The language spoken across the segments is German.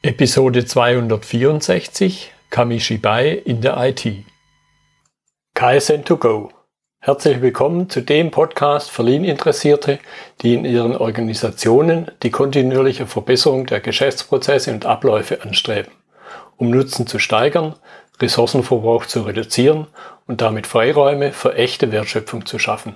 Episode 264 Kamishibai in der IT. KSN2Go. Herzlich willkommen zu dem Podcast für Lean-Interessierte, die in ihren Organisationen die kontinuierliche Verbesserung der Geschäftsprozesse und Abläufe anstreben, um Nutzen zu steigern, Ressourcenverbrauch zu reduzieren und damit Freiräume für echte Wertschöpfung zu schaffen,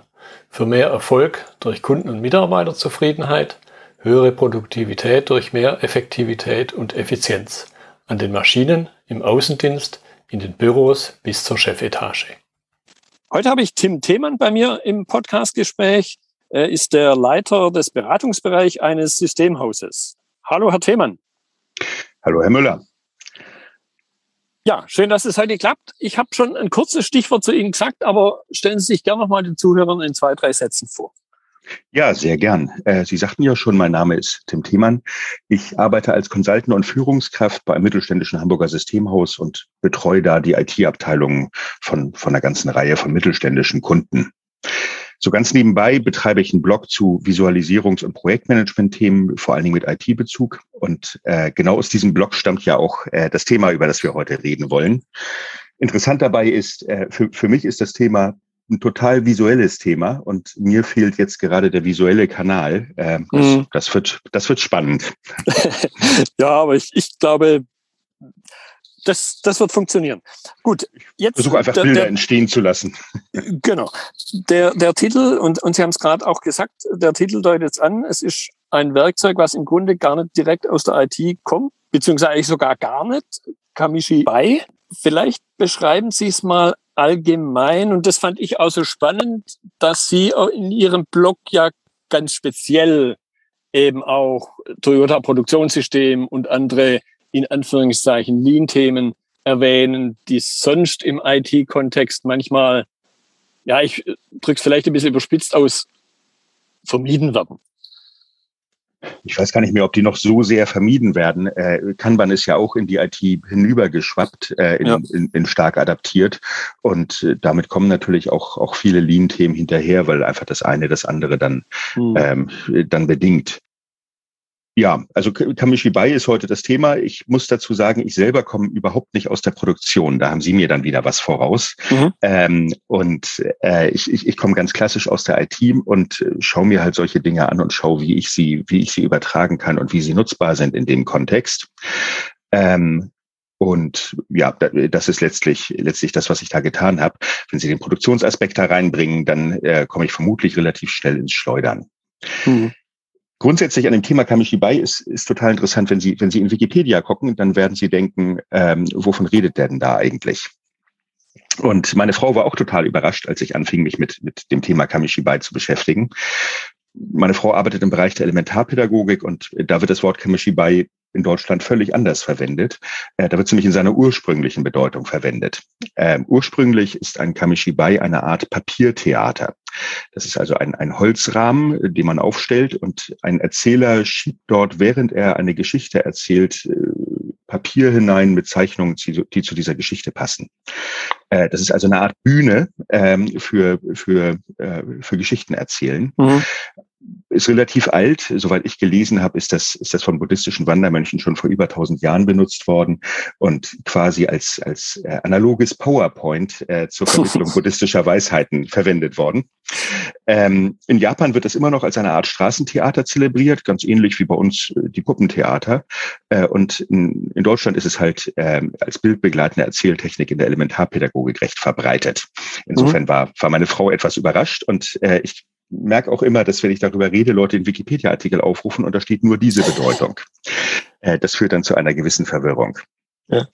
für mehr Erfolg durch Kunden- und Mitarbeiterzufriedenheit, höhere Produktivität durch mehr Effektivität und Effizienz an den Maschinen, im Außendienst, in den Büros bis zur Chefetage. Heute habe ich Tim Themann bei mir im Podcastgespräch. Er ist der Leiter des Beratungsbereichs eines Systemhauses. Hallo, Herr Themann. Hallo, Herr Müller. Ja, schön, dass es heute klappt. Ich habe schon ein kurzes Stichwort zu Ihnen gesagt, aber stellen Sie sich gerne noch mal den Zuhörern in zwei, drei Sätzen vor. Ja, sehr gern. Äh, Sie sagten ja schon, mein Name ist Tim Thiemann. Ich arbeite als Consultant und Führungskraft bei einem mittelständischen Hamburger Systemhaus und betreue da die IT-Abteilungen von, von einer ganzen Reihe von mittelständischen Kunden. So ganz nebenbei betreibe ich einen Blog zu Visualisierungs- und Projektmanagement-Themen, vor allen Dingen mit IT-Bezug. Und äh, genau aus diesem Blog stammt ja auch äh, das Thema, über das wir heute reden wollen. Interessant dabei ist, äh, für, für mich ist das Thema ein total visuelles Thema und mir fehlt jetzt gerade der visuelle Kanal. Äh, das, mhm. das, wird, das wird spannend. ja, aber ich, ich glaube, das, das wird funktionieren. Gut, jetzt. Versuche einfach der, Bilder der, entstehen zu lassen. Genau. Der, der Titel, und, und Sie haben es gerade auch gesagt, der Titel deutet es an, es ist ein Werkzeug, was im Grunde gar nicht direkt aus der IT kommt, beziehungsweise eigentlich sogar gar nicht. Kamishi bei. Vielleicht beschreiben Sie es mal allgemein, und das fand ich auch so spannend, dass Sie in Ihrem Blog ja ganz speziell eben auch Toyota Produktionssystem und andere in Anführungszeichen Lean-Themen erwähnen, die sonst im IT-Kontext manchmal, ja, ich drücke es vielleicht ein bisschen überspitzt aus, vermieden werden. Ich weiß gar nicht mehr, ob die noch so sehr vermieden werden. Äh, Kanban ist ja auch in die IT hinübergeschwappt, äh, in, ja. in, in stark adaptiert. Und äh, damit kommen natürlich auch, auch viele Lean-Themen hinterher, weil einfach das eine das andere dann, mhm. ähm, dann bedingt. Ja, also Kamishibai ist heute das Thema. Ich muss dazu sagen, ich selber komme überhaupt nicht aus der Produktion. Da haben Sie mir dann wieder was voraus. Mhm. Ähm, und äh, ich, ich, ich komme ganz klassisch aus der IT und schaue mir halt solche Dinge an und schaue, wie ich sie, wie ich sie übertragen kann und wie sie nutzbar sind in dem Kontext. Ähm, und ja, das ist letztlich, letztlich das, was ich da getan habe. Wenn Sie den Produktionsaspekt da reinbringen, dann äh, komme ich vermutlich relativ schnell ins Schleudern. Mhm. Grundsätzlich an dem Thema Kamishibai ist, ist total interessant, wenn Sie, wenn Sie in Wikipedia gucken, dann werden Sie denken, ähm, wovon redet der denn da eigentlich? Und meine Frau war auch total überrascht, als ich anfing, mich mit, mit dem Thema Kamishibai zu beschäftigen. Meine Frau arbeitet im Bereich der Elementarpädagogik und da wird das Wort Kamishibai in Deutschland völlig anders verwendet. Äh, da wird es nämlich in seiner ursprünglichen Bedeutung verwendet. Ähm, ursprünglich ist ein Kamishibai eine Art Papiertheater. Das ist also ein, ein Holzrahmen, den man aufstellt und ein Erzähler schiebt dort, während er eine Geschichte erzählt, äh, Papier hinein mit Zeichnungen, die zu dieser Geschichte passen. Äh, das ist also eine Art Bühne ähm, für, für, äh, für Geschichten erzählen. Mhm ist relativ alt. Soweit ich gelesen habe, ist das, ist das von buddhistischen Wandermönchen schon vor über 1000 Jahren benutzt worden und quasi als, als äh, analoges PowerPoint äh, zur Vermittlung buddhistischer Weisheiten verwendet worden. Ähm, in Japan wird das immer noch als eine Art Straßentheater zelebriert, ganz ähnlich wie bei uns äh, die Puppentheater. Äh, und in, in, Deutschland ist es halt äh, als bildbegleitende Erzähltechnik in der Elementarpädagogik recht verbreitet. Insofern mhm. war, war meine Frau etwas überrascht und äh, ich merke auch immer, dass wenn ich darüber rede, Leute den Wikipedia-Artikel aufrufen und da steht nur diese Bedeutung. Äh, das führt dann zu einer gewissen Verwirrung. Ja.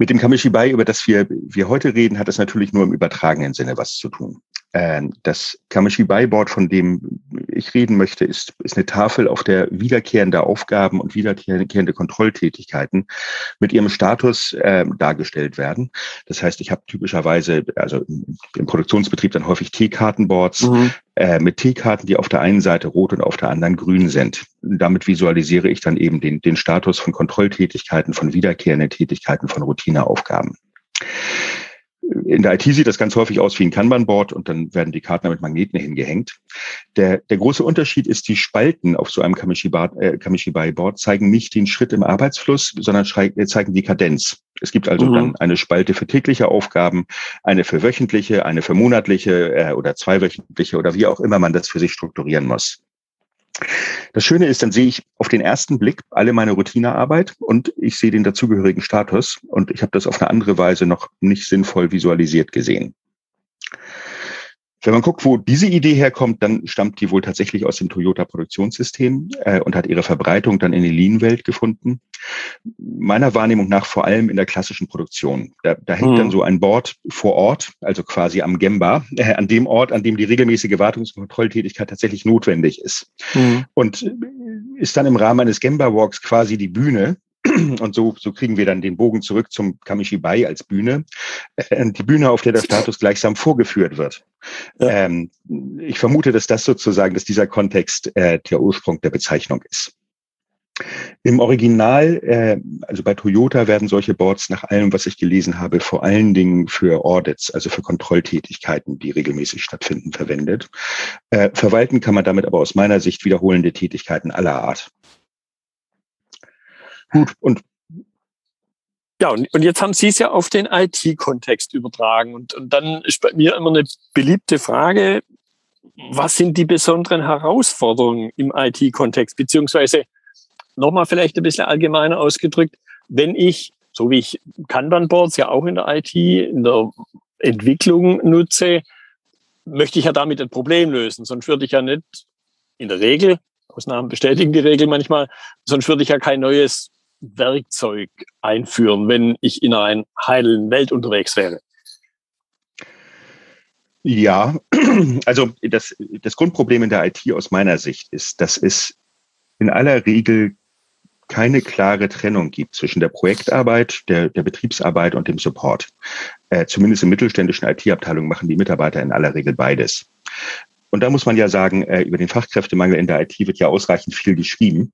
Mit dem Kamishibai, über das wir, wir heute reden, hat es natürlich nur im übertragenen Sinne was zu tun. Ähm, das Kamishibai-Board, von dem ich reden möchte, ist, ist eine Tafel, auf der wiederkehrende Aufgaben und wiederkehrende Kontrolltätigkeiten mit ihrem Status äh, dargestellt werden. Das heißt, ich habe typischerweise, also im Produktionsbetrieb dann häufig T-Kartenboards mhm. äh, mit T-Karten, die auf der einen Seite rot und auf der anderen grün sind. Damit visualisiere ich dann eben den, den Status von Kontrolltätigkeiten, von wiederkehrenden Tätigkeiten, von Routineaufgaben. In der IT sieht das ganz häufig aus wie ein Kanban-Board und dann werden die Karten mit Magneten hingehängt. Der, der große Unterschied ist, die Spalten auf so einem Kamishibai-Board zeigen nicht den Schritt im Arbeitsfluss, sondern zeigen die Kadenz. Es gibt also mhm. dann eine Spalte für tägliche Aufgaben, eine für wöchentliche, eine für monatliche äh, oder zweiwöchentliche oder wie auch immer man das für sich strukturieren muss. Das Schöne ist, dann sehe ich auf den ersten Blick alle meine Routinearbeit und ich sehe den dazugehörigen Status und ich habe das auf eine andere Weise noch nicht sinnvoll visualisiert gesehen. Wenn man guckt, wo diese Idee herkommt, dann stammt die wohl tatsächlich aus dem Toyota-Produktionssystem äh, und hat ihre Verbreitung dann in die Lean-Welt gefunden. Meiner Wahrnehmung nach vor allem in der klassischen Produktion. Da, da hängt mhm. dann so ein Board vor Ort, also quasi am Gemba, äh, an dem Ort, an dem die regelmäßige Wartungs- und Kontrolltätigkeit tatsächlich notwendig ist. Mhm. Und ist dann im Rahmen eines Gemba-Walks quasi die Bühne, und so, so kriegen wir dann den Bogen zurück zum Kamishibai als Bühne. Äh, die Bühne, auf der der Status gleichsam vorgeführt wird. Ja. Ähm, ich vermute, dass das sozusagen, dass dieser Kontext äh, der Ursprung der Bezeichnung ist. Im Original, äh, also bei Toyota werden solche Boards nach allem, was ich gelesen habe, vor allen Dingen für Audits, also für Kontrolltätigkeiten, die regelmäßig stattfinden, verwendet. Äh, verwalten kann man damit aber aus meiner Sicht wiederholende Tätigkeiten aller Art. Gut, und ja, und, und jetzt haben Sie es ja auf den IT-Kontext übertragen. Und, und dann ist bei mir immer eine beliebte Frage, was sind die besonderen Herausforderungen im IT-Kontext? Beziehungsweise nochmal vielleicht ein bisschen allgemeiner ausgedrückt, wenn ich, so wie ich Kanban-Boards ja auch in der IT, in der Entwicklung nutze, möchte ich ja damit ein Problem lösen. Sonst würde ich ja nicht in der Regel, Ausnahmen bestätigen die Regel manchmal, sonst würde ich ja kein neues Werkzeug einführen, wenn ich in einer heilen Welt unterwegs wäre? Ja, also das, das Grundproblem in der IT aus meiner Sicht ist, dass es in aller Regel keine klare Trennung gibt zwischen der Projektarbeit, der, der Betriebsarbeit und dem Support. Äh, zumindest in mittelständischen IT-Abteilungen machen die Mitarbeiter in aller Regel beides. Und da muss man ja sagen, äh, über den Fachkräftemangel in der IT wird ja ausreichend viel geschrieben.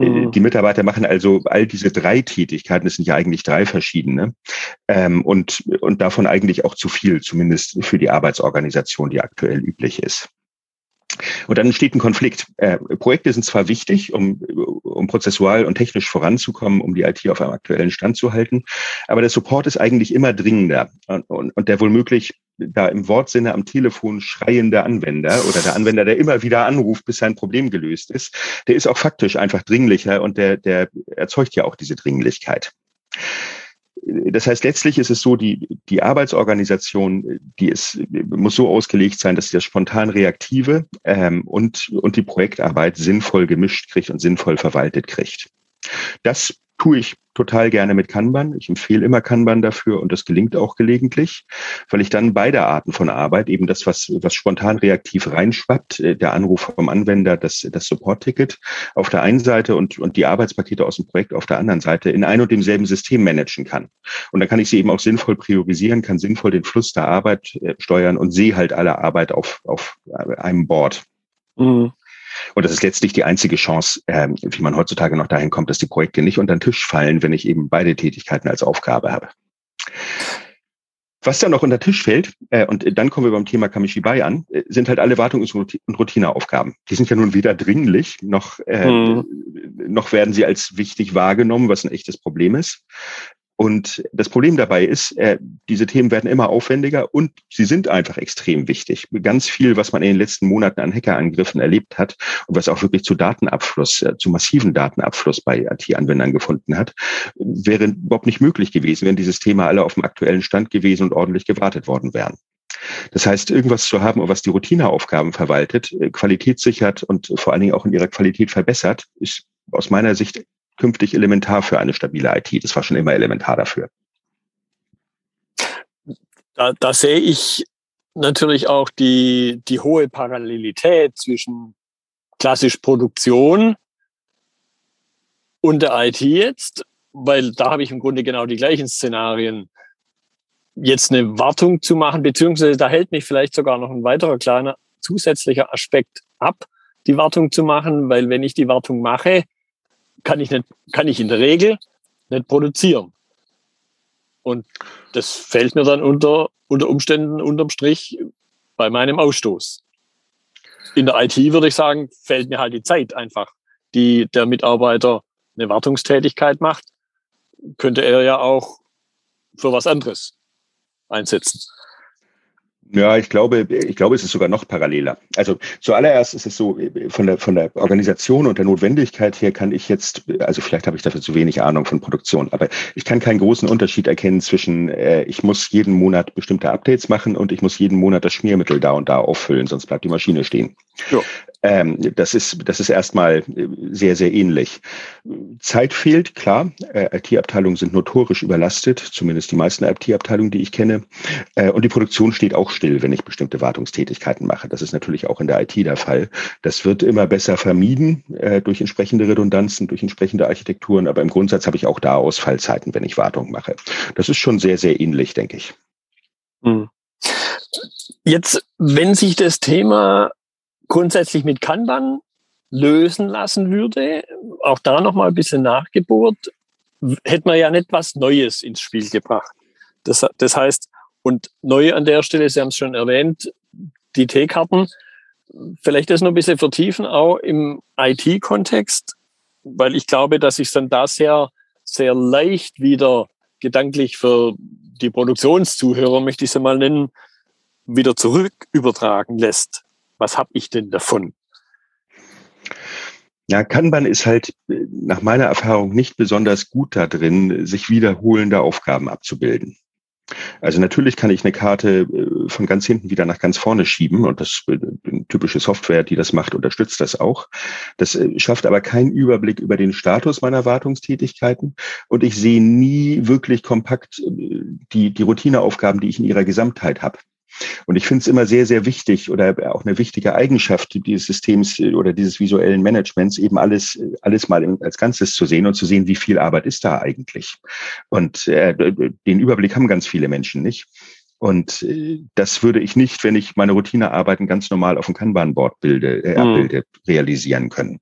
Äh, mhm. Die Mitarbeiter machen also all diese drei Tätigkeiten, das sind ja eigentlich drei verschiedene, ähm, und, und davon eigentlich auch zu viel, zumindest für die Arbeitsorganisation, die aktuell üblich ist. Und dann entsteht ein Konflikt. Äh, Projekte sind zwar wichtig, um, um prozessual und technisch voranzukommen, um die IT auf einem aktuellen Stand zu halten, aber der Support ist eigentlich immer dringender und, und, und der womöglich da im Wortsinne am Telefon schreiende Anwender oder der Anwender, der immer wieder anruft, bis sein Problem gelöst ist, der ist auch faktisch einfach dringlicher und der, der erzeugt ja auch diese Dringlichkeit das heißt, letztlich ist es so, die, die Arbeitsorganisation, die ist, muss so ausgelegt sein, dass sie das spontan Reaktive ähm, und, und die Projektarbeit sinnvoll gemischt kriegt und sinnvoll verwaltet kriegt. Das tue ich total gerne mit Kanban. Ich empfehle immer Kanban dafür und das gelingt auch gelegentlich, weil ich dann beide Arten von Arbeit, eben das, was, was spontan reaktiv reinschwappt, äh, der Anruf vom Anwender, das, das Support-Ticket auf der einen Seite und, und die Arbeitspakete aus dem Projekt auf der anderen Seite in ein und demselben System managen kann. Und dann kann ich sie eben auch sinnvoll priorisieren, kann sinnvoll den Fluss der Arbeit äh, steuern und sehe halt alle Arbeit auf, auf einem Board. Mhm. Und das ist letztlich die einzige Chance, äh, wie man heutzutage noch dahin kommt, dass die Projekte nicht unter den Tisch fallen, wenn ich eben beide Tätigkeiten als Aufgabe habe. Was dann noch unter den Tisch fällt, äh, und dann kommen wir beim Thema Kamishibai an, äh, sind halt alle Wartungs- und Routineaufgaben. Die sind ja nun weder dringlich, noch, äh, hm. noch werden sie als wichtig wahrgenommen, was ein echtes Problem ist. Und das Problem dabei ist, äh, diese Themen werden immer aufwendiger und sie sind einfach extrem wichtig. Ganz viel, was man in den letzten Monaten an Hackerangriffen erlebt hat und was auch wirklich zu Datenabfluss, äh, zu massiven Datenabfluss bei IT-Anwendern gefunden hat, wäre überhaupt nicht möglich gewesen, wenn dieses Thema alle auf dem aktuellen Stand gewesen und ordentlich gewartet worden wären. Das heißt, irgendwas zu haben, was die Routineaufgaben verwaltet, äh, Qualität sichert und vor allen Dingen auch in ihrer Qualität verbessert, ist aus meiner Sicht künftig elementar für eine stabile IT. Das war schon immer elementar dafür. Da, da sehe ich natürlich auch die, die hohe Parallelität zwischen klassisch Produktion und der IT jetzt, weil da habe ich im Grunde genau die gleichen Szenarien. Jetzt eine Wartung zu machen, beziehungsweise da hält mich vielleicht sogar noch ein weiterer kleiner zusätzlicher Aspekt ab, die Wartung zu machen, weil wenn ich die Wartung mache, kann ich, nicht, kann ich in der Regel nicht produzieren. Und das fällt mir dann unter, unter Umständen unterm Strich bei meinem Ausstoß. In der IT würde ich sagen, fällt mir halt die Zeit einfach, die der Mitarbeiter eine Wartungstätigkeit macht, könnte er ja auch für was anderes einsetzen. Ja, ich glaube, ich glaube, es ist sogar noch paralleler. Also zuallererst ist es so, von der, von der Organisation und der Notwendigkeit her kann ich jetzt, also vielleicht habe ich dafür zu wenig Ahnung von Produktion, aber ich kann keinen großen Unterschied erkennen zwischen, äh, ich muss jeden Monat bestimmte Updates machen und ich muss jeden Monat das Schmiermittel da und da auffüllen, sonst bleibt die Maschine stehen. Ja. Ähm, das ist, das ist erstmal sehr, sehr ähnlich. Zeit fehlt, klar. Äh, IT-Abteilungen sind notorisch überlastet, zumindest die meisten IT-Abteilungen, die ich kenne. Äh, und die Produktion steht auch still, wenn ich bestimmte Wartungstätigkeiten mache. Das ist natürlich auch in der IT der Fall. Das wird immer besser vermieden äh, durch entsprechende Redundanzen, durch entsprechende Architekturen. Aber im Grundsatz habe ich auch da Ausfallzeiten, wenn ich Wartung mache. Das ist schon sehr, sehr ähnlich, denke ich. Hm. Jetzt, wenn sich das Thema grundsätzlich mit Kanban lösen lassen würde, auch da nochmal ein bisschen Nachgeburt, hätte man ja nicht was Neues ins Spiel gebracht. Das, das heißt, und neu an der Stelle, Sie haben es schon erwähnt, die T-Karten, vielleicht das noch ein bisschen vertiefen, auch im IT-Kontext, weil ich glaube, dass sich dann da sehr, sehr leicht wieder gedanklich für die Produktionszuhörer, möchte ich sie mal nennen, wieder zurück übertragen lässt was habe ich denn davon? Ja, Kanban ist halt äh, nach meiner Erfahrung nicht besonders gut da drin, sich wiederholende Aufgaben abzubilden. Also natürlich kann ich eine Karte äh, von ganz hinten wieder nach ganz vorne schieben und das äh, typische Software, die das macht, unterstützt das auch. Das schafft aber keinen Überblick über den Status meiner Wartungstätigkeiten und ich sehe nie wirklich kompakt die, die Routineaufgaben, die ich in ihrer Gesamtheit habe. Und ich finde es immer sehr, sehr wichtig oder auch eine wichtige Eigenschaft dieses Systems äh, oder dieses visuellen Managements, eben alles, alles mal als Ganzes zu sehen und zu sehen, wie viel Arbeit ist da eigentlich. Und äh, den Überblick haben ganz viele Menschen nicht. Und äh, das würde ich nicht, wenn ich meine Routinearbeiten ganz normal auf dem Kanban-Board bilde, äh, mhm. abbilde, realisieren können.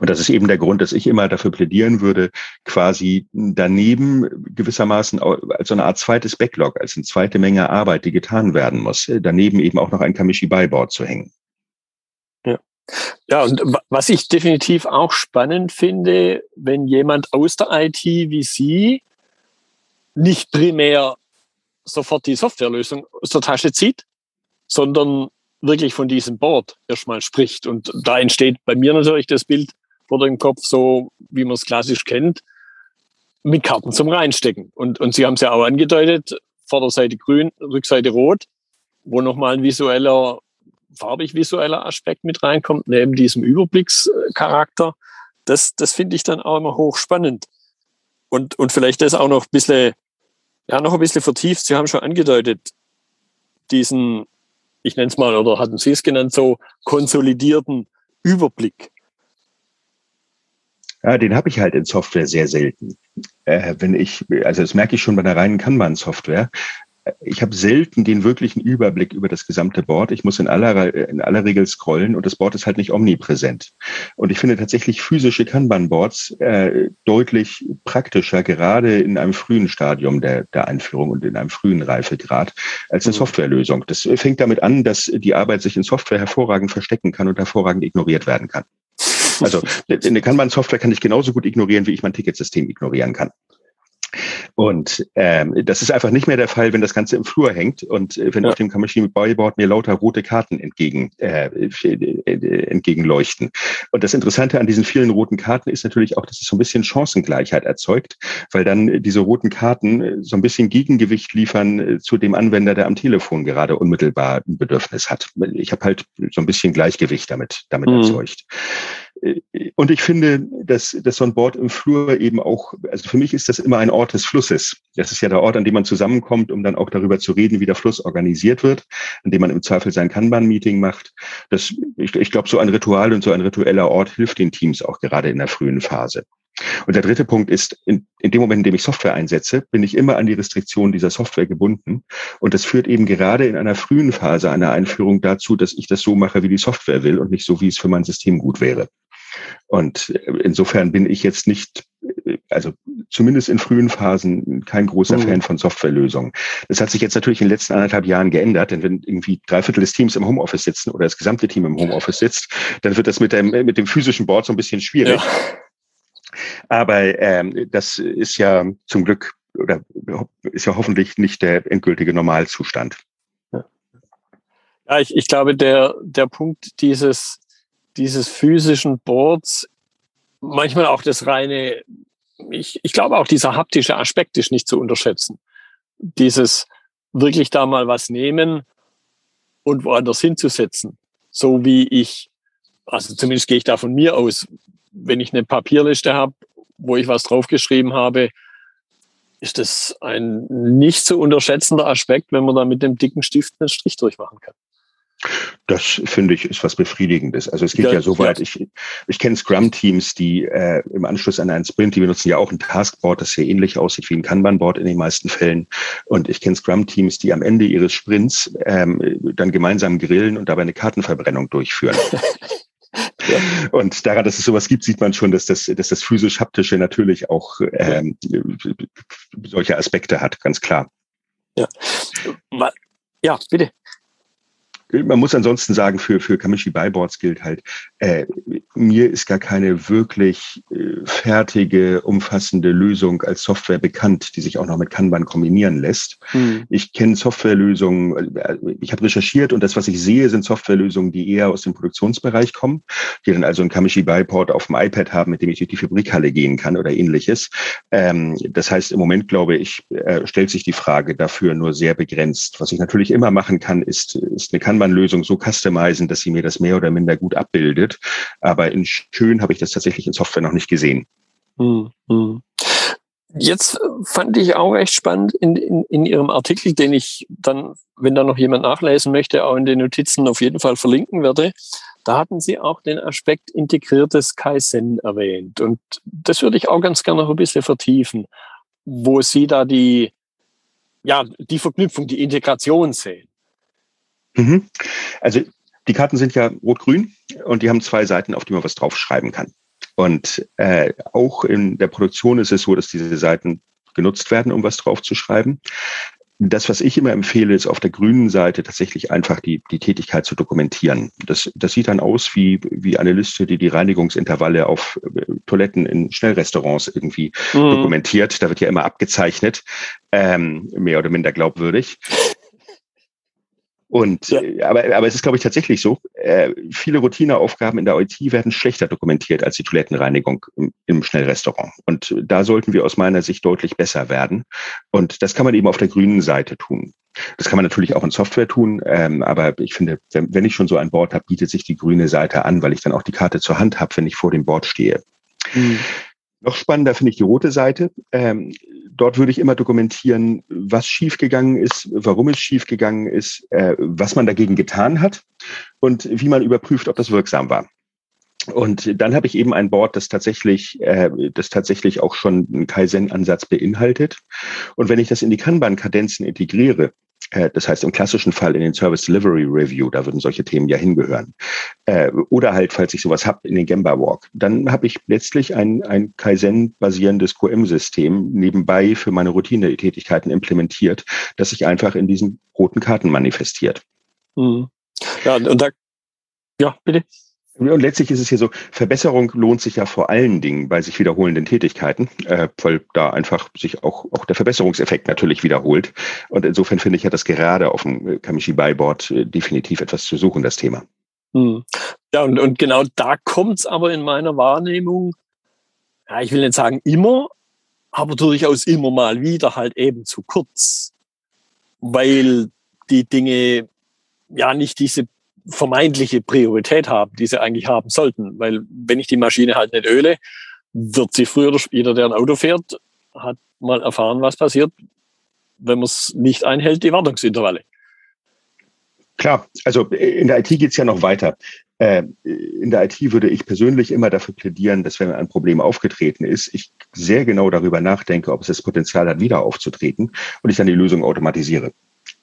Und das ist eben der Grund, dass ich immer dafür plädieren würde, quasi daneben gewissermaßen als so eine Art zweites Backlog, als eine zweite Menge Arbeit, die getan werden muss, daneben eben auch noch ein Kamishi-Beiboard zu hängen. Ja. Ja, und was ich definitiv auch spannend finde, wenn jemand aus der IT wie Sie nicht primär sofort die Softwarelösung aus der Tasche zieht, sondern wirklich von diesem Board erstmal spricht. Und da entsteht bei mir natürlich das Bild vor dem Kopf, so wie man es klassisch kennt, mit Karten zum Reinstecken. Und, und Sie haben es ja auch angedeutet, Vorderseite grün, Rückseite rot, wo nochmal ein visueller, farbig visueller Aspekt mit reinkommt, neben diesem Überblickscharakter. Das, das finde ich dann auch immer hochspannend. Und, und vielleicht das auch noch ein bisschen, ja, noch ein bisschen vertieft. Sie haben schon angedeutet, diesen ich nenne es mal, oder hatten Sie es genannt, so konsolidierten Überblick? Ja, den habe ich halt in Software sehr selten. Äh, wenn ich, also das merke ich schon bei der reinen Kanban-Software ich habe selten den wirklichen Überblick über das gesamte Board. Ich muss in aller, in aller Regel scrollen und das Board ist halt nicht omnipräsent. Und ich finde tatsächlich physische Kanban-Boards äh, deutlich praktischer, gerade in einem frühen Stadium der, der Einführung und in einem frühen Reifegrad, als eine mhm. Softwarelösung. Das fängt damit an, dass die Arbeit sich in Software hervorragend verstecken kann und hervorragend ignoriert werden kann. Also eine Kanban-Software kann ich genauso gut ignorieren, wie ich mein Ticketsystem ignorieren kann. Und ähm, das ist einfach nicht mehr der Fall, wenn das Ganze im Flur hängt und äh, wenn ja. auf dem Kamashimi Bodyboard mir lauter rote Karten entgegen, äh, äh, entgegenleuchten. Und das Interessante an diesen vielen roten Karten ist natürlich auch, dass es so ein bisschen Chancengleichheit erzeugt, weil dann diese roten Karten äh, so ein bisschen Gegengewicht liefern äh, zu dem Anwender, der am Telefon gerade unmittelbar ein Bedürfnis hat. Ich habe halt so ein bisschen Gleichgewicht damit, damit mhm. erzeugt. Und ich finde, dass, dass so ein Board im Flur eben auch, also für mich ist das immer ein Ort des Flusses. Das ist ja der Ort, an dem man zusammenkommt, um dann auch darüber zu reden, wie der Fluss organisiert wird, an dem man im Zweifel sein Kanban-Meeting macht. Das, ich, ich glaube, so ein Ritual und so ein ritueller Ort hilft den Teams auch gerade in der frühen Phase. Und der dritte Punkt ist, in, in dem Moment, in dem ich Software einsetze, bin ich immer an die Restriktion dieser Software gebunden. Und das führt eben gerade in einer frühen Phase einer Einführung dazu, dass ich das so mache, wie die Software will und nicht so, wie es für mein System gut wäre. Und insofern bin ich jetzt nicht, also zumindest in frühen Phasen, kein großer mhm. Fan von Softwarelösungen. Das hat sich jetzt natürlich in den letzten anderthalb Jahren geändert, denn wenn irgendwie drei Viertel des Teams im Homeoffice sitzen oder das gesamte Team im Homeoffice sitzt, dann wird das mit dem, mit dem physischen Board so ein bisschen schwierig. Ja. Aber ähm, das ist ja zum Glück oder ist ja hoffentlich nicht der endgültige Normalzustand. Ja, ich, ich glaube, der, der Punkt dieses, dieses physischen Boards, manchmal auch das reine, ich, ich glaube auch dieser haptische Aspekt ist nicht zu unterschätzen. Dieses wirklich da mal was nehmen und woanders hinzusetzen. So wie ich, also zumindest gehe ich da von mir aus, wenn ich eine Papierliste habe, wo ich was draufgeschrieben habe, ist das ein nicht zu unterschätzender Aspekt, wenn man da mit dem dicken Stift einen Strich durchmachen kann. Das finde ich ist was Befriedigendes. Also es geht ja, ja so weit, ja. ich, ich kenne Scrum-Teams, die äh, im Anschluss an einen Sprint, die benutzen ja auch ein Taskboard, das sehr ähnlich aussieht wie ein Kanban-Board in den meisten Fällen. Und ich kenne Scrum-Teams, die am Ende ihres Sprints ähm, dann gemeinsam grillen und dabei eine Kartenverbrennung durchführen. Ja. Und daran, dass es sowas gibt, sieht man schon, dass das, dass das physisch-haptische natürlich auch ähm, solche Aspekte hat, ganz klar. Ja, ja bitte. Man muss ansonsten sagen, für, für Kamishi Buyboards gilt halt, äh, mir ist gar keine wirklich äh, fertige, umfassende Lösung als Software bekannt, die sich auch noch mit Kanban kombinieren lässt. Mhm. Ich kenne Softwarelösungen, äh, ich habe recherchiert und das, was ich sehe, sind Softwarelösungen, die eher aus dem Produktionsbereich kommen, die dann also ein Kamishi Buyboard auf dem iPad haben, mit dem ich durch die Fabrikhalle gehen kann oder ähnliches. Ähm, das heißt, im Moment, glaube ich, äh, stellt sich die Frage dafür nur sehr begrenzt. Was ich natürlich immer machen kann, ist, ist eine Kanban Kanban-Lösung so customizen, dass sie mir das mehr oder minder gut abbildet. Aber in schön habe ich das tatsächlich in Software noch nicht gesehen. Hm, hm. Jetzt fand ich auch echt spannend in, in, in Ihrem Artikel, den ich dann, wenn da noch jemand nachlesen möchte, auch in den Notizen auf jeden Fall verlinken werde. Da hatten Sie auch den Aspekt integriertes Kaizen erwähnt. Und das würde ich auch ganz gerne noch ein bisschen vertiefen, wo Sie da die, ja, die Verknüpfung, die Integration sehen. Mhm. Also die Karten sind ja rot-grün und die haben zwei Seiten, auf die man was draufschreiben kann. Und äh, auch in der Produktion ist es so, dass diese Seiten genutzt werden, um was draufzuschreiben. Das, was ich immer empfehle, ist auf der grünen Seite tatsächlich einfach die, die Tätigkeit zu dokumentieren. Das, das sieht dann aus wie, wie eine Liste, die die Reinigungsintervalle auf äh, Toiletten in Schnellrestaurants irgendwie mhm. dokumentiert. Da wird ja immer abgezeichnet, ähm, mehr oder minder glaubwürdig. Und ja. Äh, aber, aber es ist, glaube ich, tatsächlich so. Äh, viele Routineaufgaben in der IT werden schlechter dokumentiert als die Toilettenreinigung im, im, Schnellrestaurant. Und da sollten wir aus meiner Sicht deutlich besser werden. Und das kann man eben auf der grünen Seite tun. Das kann man natürlich auch in Software tun, ähm, aber ich finde, wenn, wenn ich schon so ein Board habe, bietet sich die grüne Seite an, weil ich dann auch die Karte zur Hand habe, wenn ich vor dem Board stehe. Mhm. Noch spannender finde ich die rote Seite. Ähm, dort würde ich immer dokumentieren, was schiefgegangen ist, warum es schiefgegangen ist, äh, was man dagegen getan hat und wie man überprüft, ob das wirksam war. Und dann habe ich eben ein Board, das tatsächlich, äh, das tatsächlich auch schon einen Kaizen-Ansatz beinhaltet. Und wenn ich das in die Kanban-Kadenzen integriere, das heißt im klassischen Fall in den Service Delivery Review, da würden solche Themen ja hingehören. Äh, oder halt, falls ich sowas habe, in den Gemba Walk. Dann habe ich letztlich ein, ein Kaizen-basierendes QM-System nebenbei für meine Routine-Tätigkeiten implementiert, das sich einfach in diesen roten Karten manifestiert. Mhm. Ja, und da, ja, bitte. Und letztlich ist es hier so, Verbesserung lohnt sich ja vor allen Dingen bei sich wiederholenden Tätigkeiten, äh, weil da einfach sich auch, auch der Verbesserungseffekt natürlich wiederholt. Und insofern finde ich ja das gerade auf dem Kamishi Buyboard äh, definitiv etwas zu suchen, das Thema. Hm. Ja, und, und genau da kommt es aber in meiner Wahrnehmung, ja, ich will nicht sagen immer, aber durchaus immer mal wieder halt eben zu kurz, weil die Dinge ja nicht diese vermeintliche Priorität haben, die sie eigentlich haben sollten. Weil wenn ich die Maschine halt nicht öle, wird sie früher oder später, der ein Auto fährt, hat mal erfahren, was passiert, wenn man es nicht einhält, die Wartungsintervalle. Klar, also in der IT geht es ja noch weiter. Äh, in der IT würde ich persönlich immer dafür plädieren, dass wenn ein Problem aufgetreten ist, ich sehr genau darüber nachdenke, ob es das Potenzial hat, wieder aufzutreten und ich dann die Lösung automatisiere.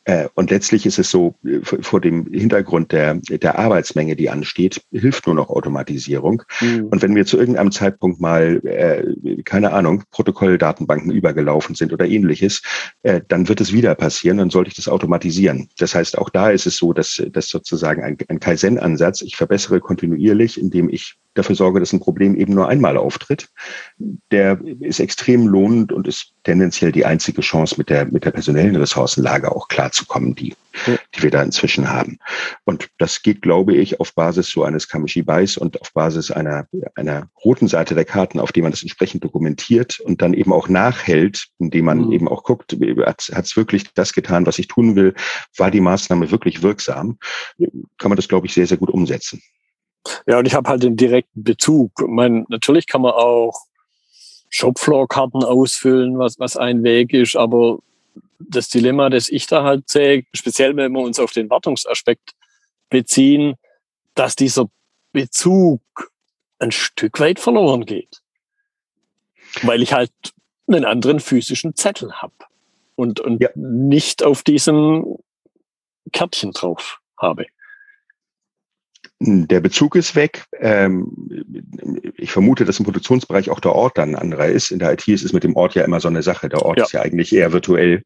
Äh, und letztlich ist es so, äh, vor dem Hintergrund der, der Arbeitsmenge, die ansteht, hilft nur noch Automatisierung. Mhm. Und wenn wir zu irgendeinem Zeitpunkt mal, äh, keine Ahnung, Protokolldatenbanken übergelaufen sind oder ähnliches, äh, dann wird es wieder passieren, dann sollte ich das automatisieren. Das heißt, auch da ist es so, dass, dass sozusagen ein, ein Kaizen-Ansatz, ich verbessere kontinuierlich, indem ich dafür sorge, dass ein Problem eben nur einmal auftritt, der ist extrem lohnend und ist tendenziell die einzige Chance, mit der, mit der personellen Ressourcenlage auch klarzukommen, die, die wir da inzwischen haben. Und das geht, glaube ich, auf Basis so eines Kamishibais und auf Basis einer, einer roten Seite der Karten, auf die man das entsprechend dokumentiert und dann eben auch nachhält, indem man mhm. eben auch guckt, hat es wirklich das getan, was ich tun will? War die Maßnahme wirklich wirksam? Kann man das, glaube ich, sehr, sehr gut umsetzen. Ja, und ich habe halt den direkten Bezug. Ich meine, natürlich kann man auch Shopfloor-Karten ausfüllen, was, was ein Weg ist, aber das Dilemma, das ich da halt sehe, speziell wenn wir uns auf den Wartungsaspekt beziehen, dass dieser Bezug ein Stück weit verloren geht. Weil ich halt einen anderen physischen Zettel habe und, und ja. nicht auf diesem Kärtchen drauf habe. Der Bezug ist weg. Ähm, ich vermute, dass im Produktionsbereich auch der Ort dann ein anderer ist. In der IT ist es mit dem Ort ja immer so eine Sache. Der Ort ja. ist ja eigentlich eher virtuell.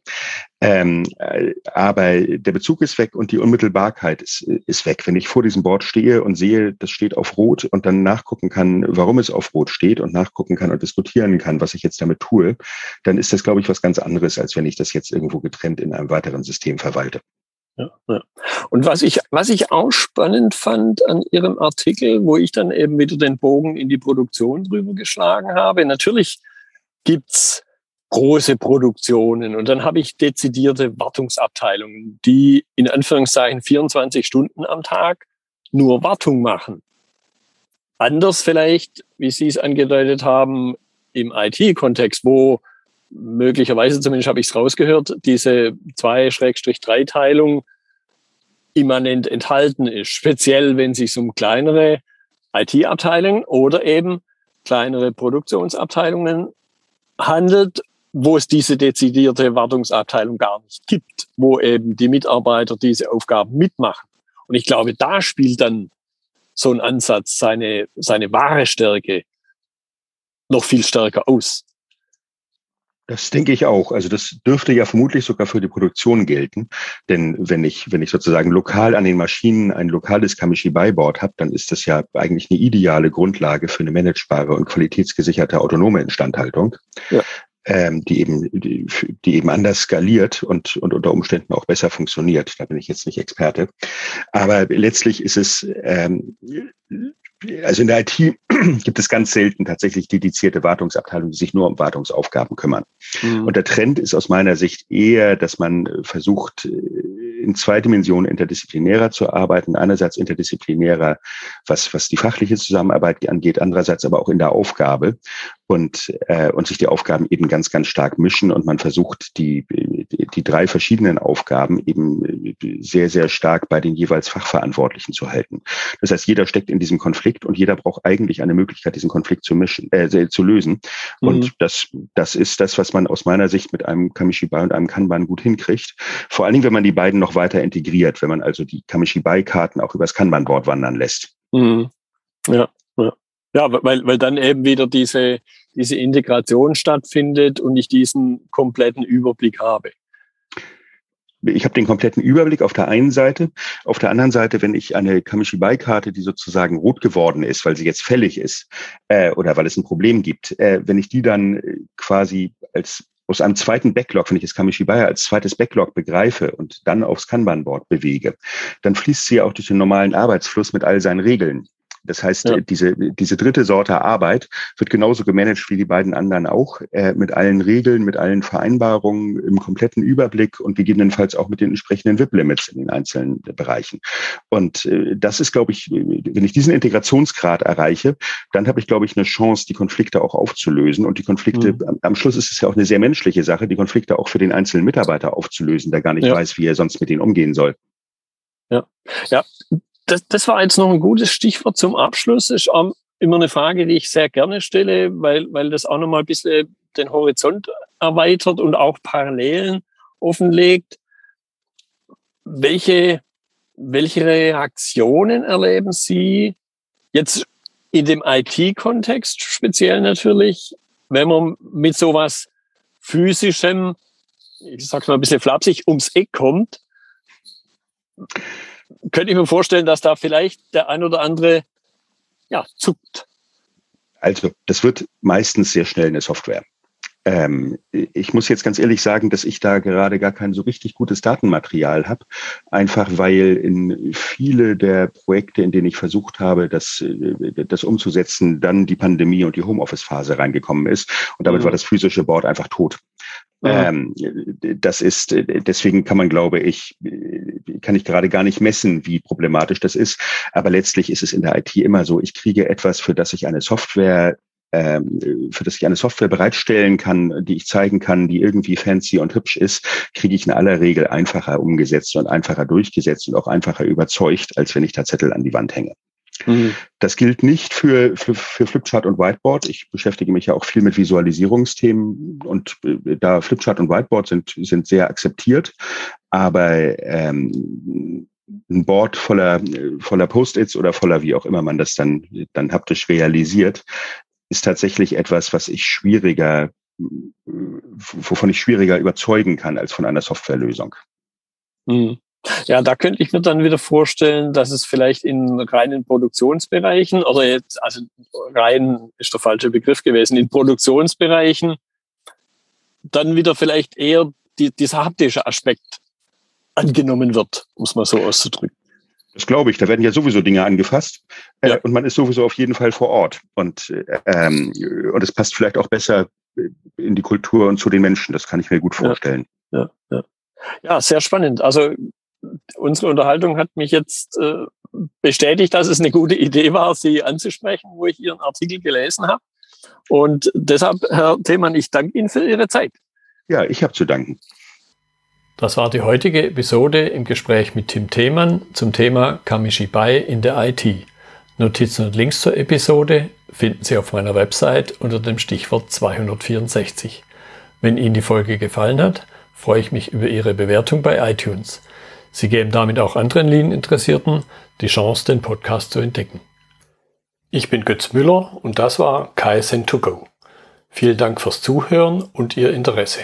Ähm, äh, aber der Bezug ist weg und die Unmittelbarkeit ist, ist weg. Wenn ich vor diesem Board stehe und sehe, das steht auf Rot und dann nachgucken kann, warum es auf Rot steht und nachgucken kann und diskutieren kann, was ich jetzt damit tue, dann ist das, glaube ich, was ganz anderes, als wenn ich das jetzt irgendwo getrennt in einem weiteren System verwalte. Und was ich, was ich auch spannend fand an Ihrem Artikel, wo ich dann eben wieder den Bogen in die Produktion drüber geschlagen habe, natürlich gibt's große Produktionen und dann habe ich dezidierte Wartungsabteilungen, die in Anführungszeichen 24 Stunden am Tag nur Wartung machen. Anders vielleicht, wie Sie es angedeutet haben, im IT-Kontext, wo möglicherweise, zumindest habe ich es rausgehört, diese 2-3-Teilung immanent enthalten ist. Speziell, wenn es sich um kleinere IT-Abteilungen oder eben kleinere Produktionsabteilungen handelt, wo es diese dezidierte Wartungsabteilung gar nicht gibt, wo eben die Mitarbeiter diese Aufgaben mitmachen. Und ich glaube, da spielt dann so ein Ansatz seine, seine wahre Stärke noch viel stärker aus. Das denke ich auch. Also das dürfte ja vermutlich sogar für die Produktion gelten. Denn wenn ich, wenn ich sozusagen lokal an den Maschinen ein lokales Kamishibai-Board habe, dann ist das ja eigentlich eine ideale Grundlage für eine managebare und qualitätsgesicherte autonome Instandhaltung. Ja. Ähm, die eben, die, die eben anders skaliert und, und unter Umständen auch besser funktioniert. Da bin ich jetzt nicht Experte. Aber letztlich ist es ähm, also in der IT gibt es ganz selten tatsächlich dedizierte Wartungsabteilungen, die sich nur um Wartungsaufgaben kümmern. Mhm. Und der Trend ist aus meiner Sicht eher, dass man versucht, in zwei Dimensionen interdisziplinärer zu arbeiten. Einerseits interdisziplinärer, was, was die fachliche Zusammenarbeit angeht, andererseits aber auch in der Aufgabe und, äh, und sich die Aufgaben eben ganz, ganz stark mischen und man versucht, die, die, drei verschiedenen Aufgaben eben sehr, sehr stark bei den jeweils Fachverantwortlichen zu halten. Das heißt, jeder steckt in diesem Konflikt und jeder braucht eigentlich eine Möglichkeit, diesen Konflikt zu mischen, äh, zu lösen. Mhm. Und das, das ist das, was man aus meiner Sicht mit einem Kamishibai und einem Kanban gut hinkriegt. Vor allen Dingen, wenn man die beiden noch weiter integriert, wenn man also die Kamishibai-Karten auch übers Kanban-Board wandern lässt. Mhm. Ja, ja. Ja, weil, weil dann eben wieder diese, diese Integration stattfindet und ich diesen kompletten Überblick habe. Ich habe den kompletten Überblick auf der einen Seite. Auf der anderen Seite, wenn ich eine Kamishibai-Karte, die sozusagen rot geworden ist, weil sie jetzt fällig ist äh, oder weil es ein Problem gibt, äh, wenn ich die dann äh, quasi als aus einem zweiten Backlog, wenn ich das Kamishibai als zweites Backlog begreife und dann aufs Kanban-Board bewege, dann fließt sie auch durch den normalen Arbeitsfluss mit all seinen Regeln. Das heißt, ja. diese, diese dritte Sorte Arbeit wird genauso gemanagt wie die beiden anderen auch, äh, mit allen Regeln, mit allen Vereinbarungen, im kompletten Überblick und gegebenenfalls auch mit den entsprechenden WIP-Limits in den einzelnen Bereichen. Und äh, das ist, glaube ich, wenn ich diesen Integrationsgrad erreiche, dann habe ich, glaube ich, eine Chance, die Konflikte auch aufzulösen. Und die Konflikte, mhm. am, am, Schluss ist es ja auch eine sehr menschliche Sache, die Konflikte auch für den einzelnen Mitarbeiter aufzulösen, der gar nicht ja. weiß, wie er sonst mit denen umgehen soll. Ja, ja, das, das war jetzt noch ein gutes Stichwort zum Abschluss. Ist um, immer eine Frage, die ich sehr gerne stelle, weil, weil das auch nochmal ein bisschen den Horizont erweitert und auch Parallelen offenlegt. welche, welche Reaktionen erleben Sie jetzt in dem IT-Kontext speziell natürlich, wenn man mit sowas physischem, ich sag's mal ein bisschen flapsig, ums Eck kommt, könnte ich mir vorstellen, dass da vielleicht der ein oder andere ja, zuckt. Also, das wird meistens sehr schnell eine Software. Ähm, ich muss jetzt ganz ehrlich sagen, dass ich da gerade gar kein so richtig gutes Datenmaterial habe, einfach weil in viele der Projekte, in denen ich versucht habe, das, äh, das umzusetzen, dann die Pandemie und die Homeoffice-Phase reingekommen ist und damit mhm. war das physische Board einfach tot. Ähm, das ist, deswegen kann man, glaube ich, kann ich gerade gar nicht messen, wie problematisch das ist. Aber letztlich ist es in der IT immer so, ich kriege etwas, für das ich eine Software für das ich eine Software bereitstellen kann, die ich zeigen kann, die irgendwie fancy und hübsch ist, kriege ich in aller Regel einfacher umgesetzt und einfacher durchgesetzt und auch einfacher überzeugt, als wenn ich da Zettel an die Wand hänge. Mhm. Das gilt nicht für, für, für Flipchart und Whiteboard. Ich beschäftige mich ja auch viel mit Visualisierungsthemen und äh, da Flipchart und Whiteboard sind, sind sehr akzeptiert. Aber ähm, ein Board voller, voller Post-its oder voller, wie auch immer man das dann, dann haptisch realisiert, ist tatsächlich etwas, was ich schwieriger, wovon ich schwieriger überzeugen kann als von einer Softwarelösung. Mhm. Ja, da könnte ich mir dann wieder vorstellen, dass es vielleicht in reinen Produktionsbereichen oder jetzt, also rein ist der falsche Begriff gewesen, in Produktionsbereichen dann wieder vielleicht eher die, dieser haptische Aspekt angenommen wird, muss man so auszudrücken. Das glaube ich. Da werden ja sowieso Dinge angefasst äh, ja. und man ist sowieso auf jeden Fall vor Ort und ähm, und es passt vielleicht auch besser in die Kultur und zu den Menschen. Das kann ich mir gut vorstellen. Ja, ja, ja. ja sehr spannend. Also unsere Unterhaltung hat mich jetzt äh, bestätigt, dass es eine gute Idee war, Sie anzusprechen, wo ich Ihren Artikel gelesen habe. Und deshalb, Herr Themann, ich danke Ihnen für Ihre Zeit. Ja, ich habe zu danken. Das war die heutige Episode im Gespräch mit Tim Themann zum Thema Kamishibai in der IT. Notizen und Links zur Episode finden Sie auf meiner Website unter dem Stichwort 264. Wenn Ihnen die Folge gefallen hat, freue ich mich über Ihre Bewertung bei iTunes. Sie geben damit auch anderen Lean-Interessierten die Chance, den Podcast zu entdecken. Ich bin Götz Müller und das war KSN2Go. Vielen Dank fürs Zuhören und Ihr Interesse.